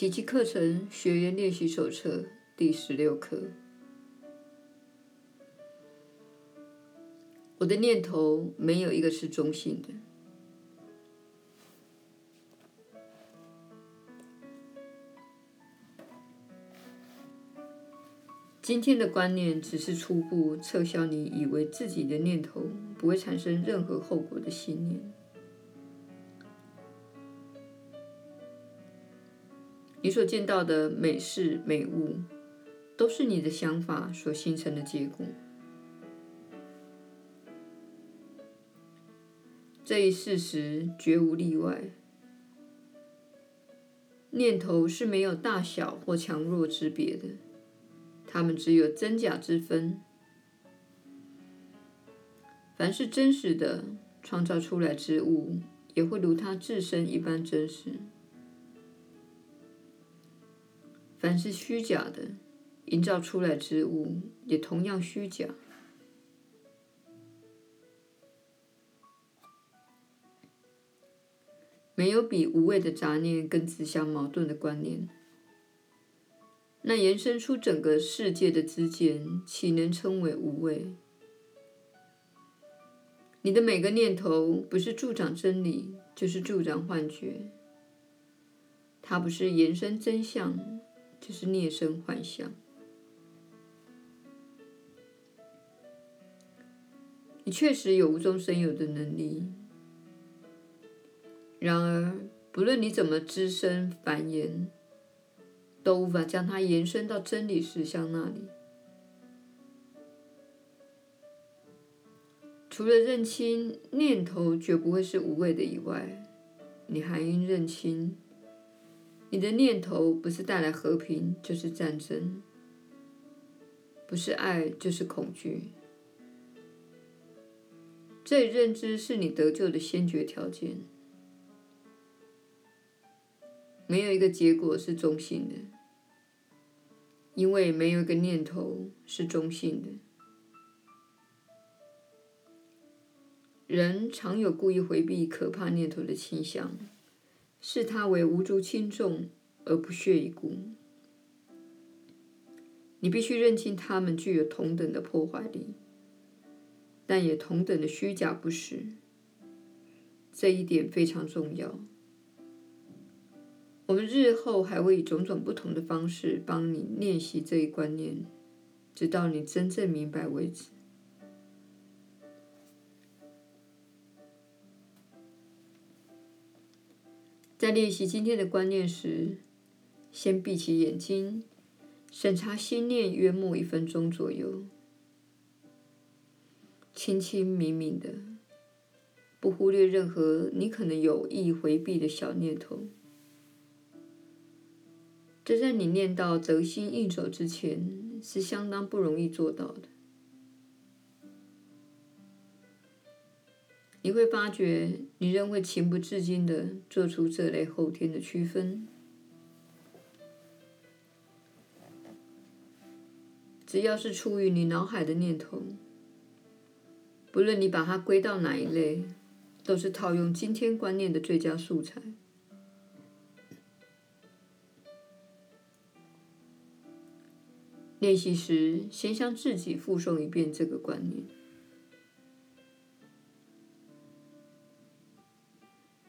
奇迹课程学员练习手册第十六课。我的念头没有一个是中性的。今天的观念只是初步撤销你以为自己的念头不会产生任何后果的信念。你所见到的美事美物，都是你的想法所形成的结果。这一事实绝无例外。念头是没有大小或强弱之别的。它们只有真假之分。凡是真实的创造出来之物，也会如它自身一般真实；凡是虚假的营造出来之物，也同样虚假。没有比无谓的杂念更自相矛盾的观念。那延伸出整个世界的之间，岂能称为无谓？你的每个念头，不是助长真理，就是助长幻觉。它不是延伸真相，就是孽生幻象。你确实有无中生有的能力，然而，不论你怎么滋生繁衍，都无法将它延伸到真理实相那里。除了认清念头绝不会是无谓的以外，你还应认清，你的念头不是带来和平，就是战争；不是爱，就是恐惧。这一认知是你得救的先决条件。没有一个结果是中性的，因为没有一个念头是中性的。人常有故意回避可怕念头的倾向，视它为无足轻重而不屑一顾。你必须认清它们具有同等的破坏力，但也同等的虚假不实。这一点非常重要。我们日后还会以种种不同的方式帮你练习这一观念，直到你真正明白为止。在练习今天的观念时，先闭起眼睛，审查心念约莫一分钟左右，清清明明的，不忽略任何你可能有意回避的小念头。这在你念到得心应手之前，是相当不容易做到的。你会发觉，你仍会情不自禁地做出这类后天的区分。只要是出于你脑海的念头，不论你把它归到哪一类，都是套用今天观念的最佳素材。练习时，先向自己复诵一遍这个观念：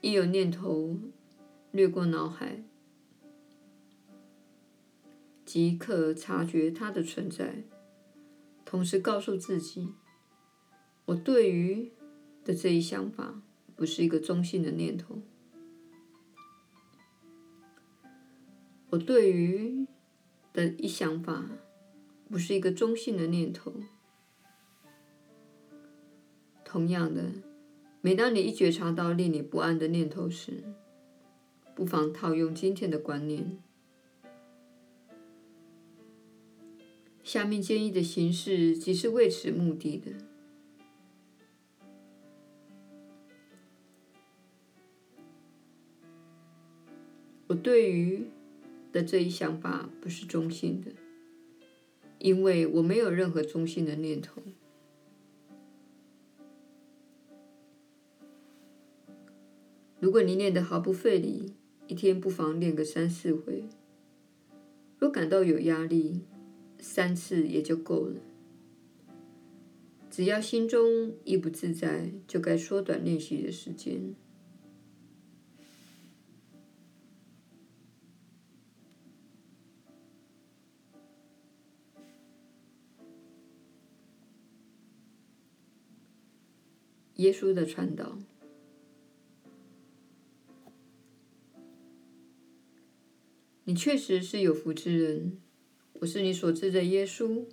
一有念头掠过脑海，即刻察觉它的存在，同时告诉自己：我对于的这一想法不是一个中性的念头。我对于的一想法。不是一个中性的念头。同样的，每当你一觉察到令你不安的念头时，不妨套用今天的观念。下面建议的形式即是为此目的的。我对于的这一想法不是中性的。因为我没有任何中性的念头。如果你念得毫不费力，一天不妨念个三四回，若感到有压力，三次也就够了。只要心中一不自在，就该缩短练习的时间。耶稣的传导，你确实是有福之人。我是你所知的耶稣。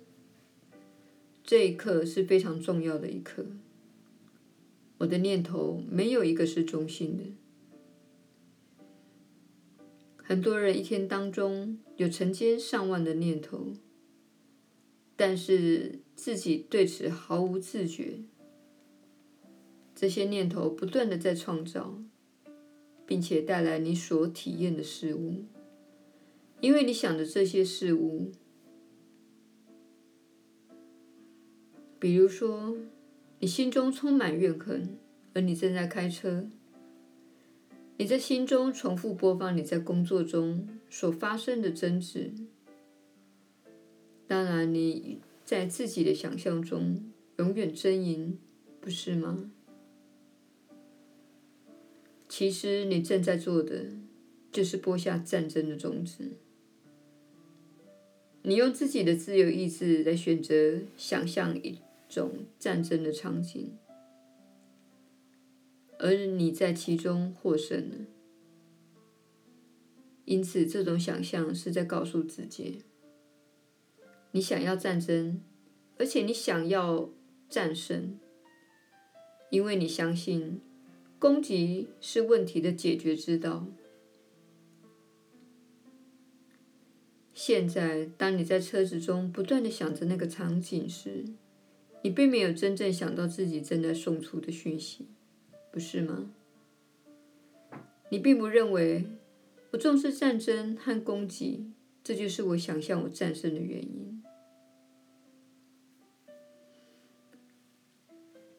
这一刻是非常重要的一刻。我的念头没有一个是中性的。很多人一天当中有成千上万的念头，但是自己对此毫无自觉。这些念头不断的在创造，并且带来你所体验的事物，因为你想的这些事物，比如说，你心中充满怨恨，而你正在开车，你在心中重复播放你在工作中所发生的争执，当然你在自己的想象中永远呻吟，不是吗？其实你正在做的，就是播下战争的种子。你用自己的自由意志来选择想象一种战争的场景，而你在其中获胜了。因此，这种想象是在告诉自己：你想要战争，而且你想要战胜，因为你相信。攻击是问题的解决之道。现在，当你在车子中不断地想着那个场景时，你并没有真正想到自己正在送出的讯息，不是吗？你并不认为我重视战争和攻击，这就是我想象我战胜的原因。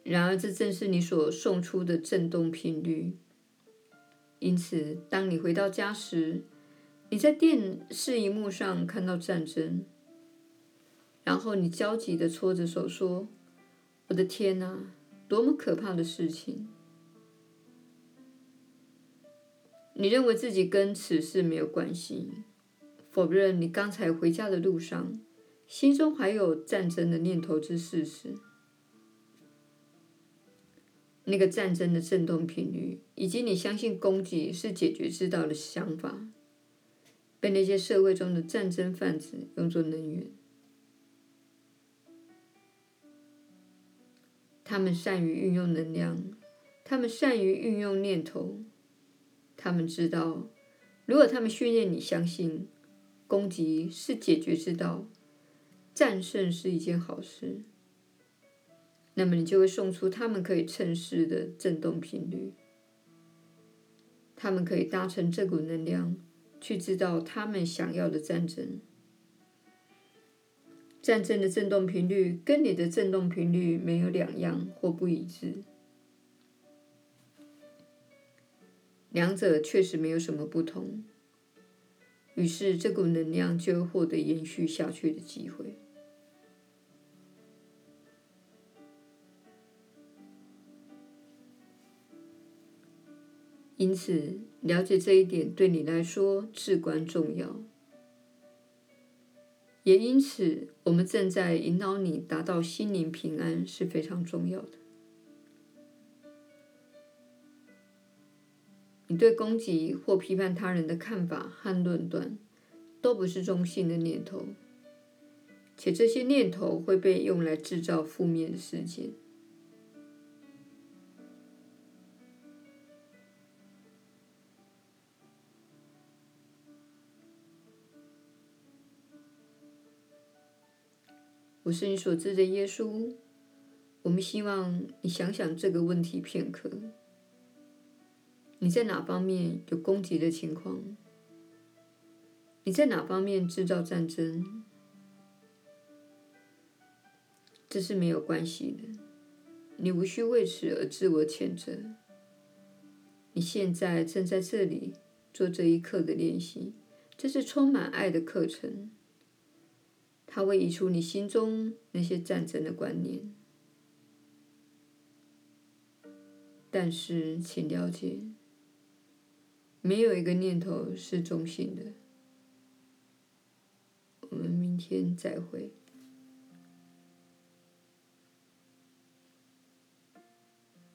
然而，这正是你所送出的振动频率。因此，当你回到家时，你在电视荧幕上看到战争，然后你焦急的搓着手说：“我的天哪，多么可怕的事情！”你认为自己跟此事没有关系，否认你刚才回家的路上，心中怀有战争的念头之事实。那个战争的震动频率，以及你相信攻击是解决之道的想法，被那些社会中的战争贩子用作能源。他们善于运用能量，他们善于运用念头，他们知道，如果他们训练你相信攻击是解决之道，战胜是一件好事。那么你就会送出他们可以趁势的振动频率，他们可以搭乘这股能量去制造他们想要的战争。战争的震动频率跟你的震动频率没有两样或不一致，两者确实没有什么不同。于是这股能量就获得延续下去的机会。因此，了解这一点对你来说至关重要。也因此，我们正在引导你达到心灵平安是非常重要的。你对攻击或批判他人的看法和论断，都不是中性的念头，且这些念头会被用来制造负面的事件。我是你所知的耶稣。我们希望你想想这个问题片刻：你在哪方面有攻击的情况？你在哪方面制造战争？这是没有关系的，你无需为此而自我谴责。你现在正在这里做这一刻的练习，这是充满爱的课程，它会移除你心中那些战争的观念。但是，请了解，没有一个念头是中性的。我们明天再会。